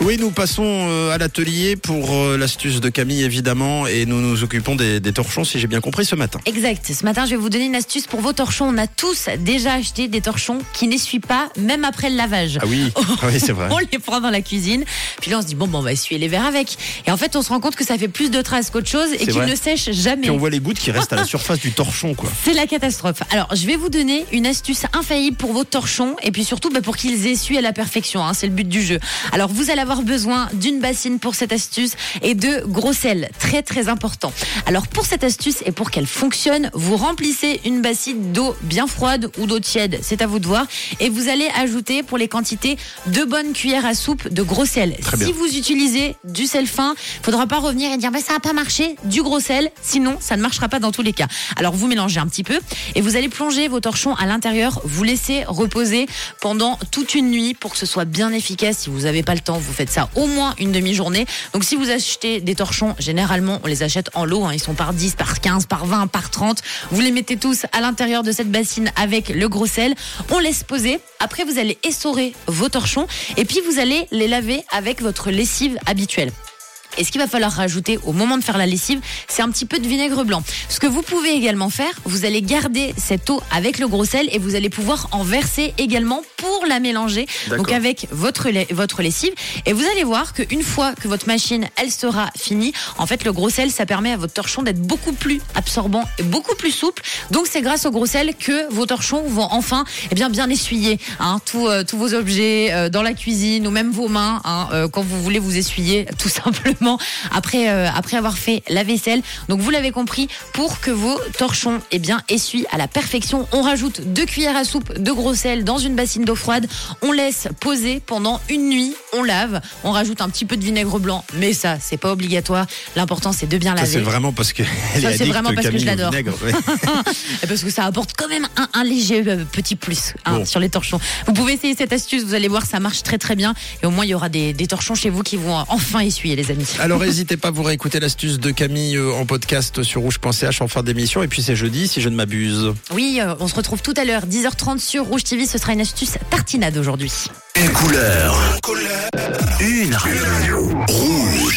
Oui, nous passons euh, à l'atelier pour euh, l'astuce de Camille, évidemment, et nous nous occupons des, des torchons, si j'ai bien compris, ce matin. Exact. Ce matin, je vais vous donner une astuce pour vos torchons. On a tous déjà acheté des torchons qui n'essuient pas, même après le lavage. Ah oui, ah oui c'est vrai. On les prend dans la cuisine, puis là on se dit bon, bon on va essuyer les verres avec. Et en fait, on se rend compte que ça fait plus de traces qu'autre chose et qu'ils ne sèchent jamais. Puis on voit les gouttes qui restent à la surface du torchon, quoi. C'est la catastrophe. Alors, je vais vous donner une astuce infaillible pour vos torchons et puis surtout bah, pour qu'ils essuient à la perfection. hein, c'est le but du jeu. Alors, vous allez avoir besoin d'une bassine pour cette astuce et de gros sel. Très, très important. Alors, pour cette astuce et pour qu'elle fonctionne, vous remplissez une bassine d'eau bien froide ou d'eau tiède. C'est à vous de voir. Et vous allez ajouter pour les quantités deux bonnes cuillères à soupe de gros sel. Si vous utilisez du sel fin, faudra pas revenir et dire bah, ça n'a pas marché, du gros sel, sinon ça ne marchera pas dans tous les cas. Alors vous mélangez un petit peu et vous allez plonger vos torchons à l'intérieur, vous laissez reposer pendant toute une nuit pour que ce soit bien efficace. Si vous n'avez pas le temps, vous faites ça au moins une demi-journée. Donc si vous achetez des torchons, généralement on les achète en lot, hein. ils sont par 10, par 15, par 20, par 30. Vous les mettez tous à l'intérieur de cette bassine avec le gros sel. On laisse poser. Après vous allez essorer vos torchons et puis vous allez les laver avec votre lessive habituelle. Et ce qu'il va falloir rajouter au moment de faire la lessive, c'est un petit peu de vinaigre blanc. Ce que vous pouvez également faire, vous allez garder cette eau avec le gros sel et vous allez pouvoir en verser également pour la mélanger. Donc avec votre, votre lessive. Et vous allez voir qu'une fois que votre machine, elle sera finie, en fait, le gros sel, ça permet à votre torchon d'être beaucoup plus absorbant et beaucoup plus souple. Donc c'est grâce au gros sel que vos torchons vont enfin eh bien, bien essuyer hein, tous, euh, tous vos objets euh, dans la cuisine ou même vos mains hein, euh, quand vous voulez vous essuyer tout simplement après, euh, après avoir fait la vaisselle. Donc vous l'avez compris, pour que vos torchons eh bien, essuient à la perfection, on rajoute deux cuillères à soupe de gros sel dans une bassine d'eau froide. On laisse poser pendant une nuit, on lave, on rajoute un petit peu de vinaigre blanc, mais ça, c'est pas obligatoire. L'important, c'est de bien laver. c'est vraiment parce que elle Ça, est c'est vraiment parce que je l'adore. ouais. Parce que ça apporte quand même un, un léger euh, petit plus hein, Bon. sur les torchons. Vous pouvez essayer cette astuce, vous allez voir, ça marche très très bien. Et au moins, il y aura des, des torchons chez vous qui vont euh, enfin essuyer, les amis. Alors n'hésitez pas, vous réécouter l'astuce de Camille euh, en podcast sur rouge.ch en fin d'émission. Et puis c'est jeudi, si je ne m'abuse. Oui, euh, on se retrouve tout à l'heure, 10h30 sur Rouge TV. Ce sera une astuce tartinade aujourd'hui. Une couleur. Une radio. Rouge.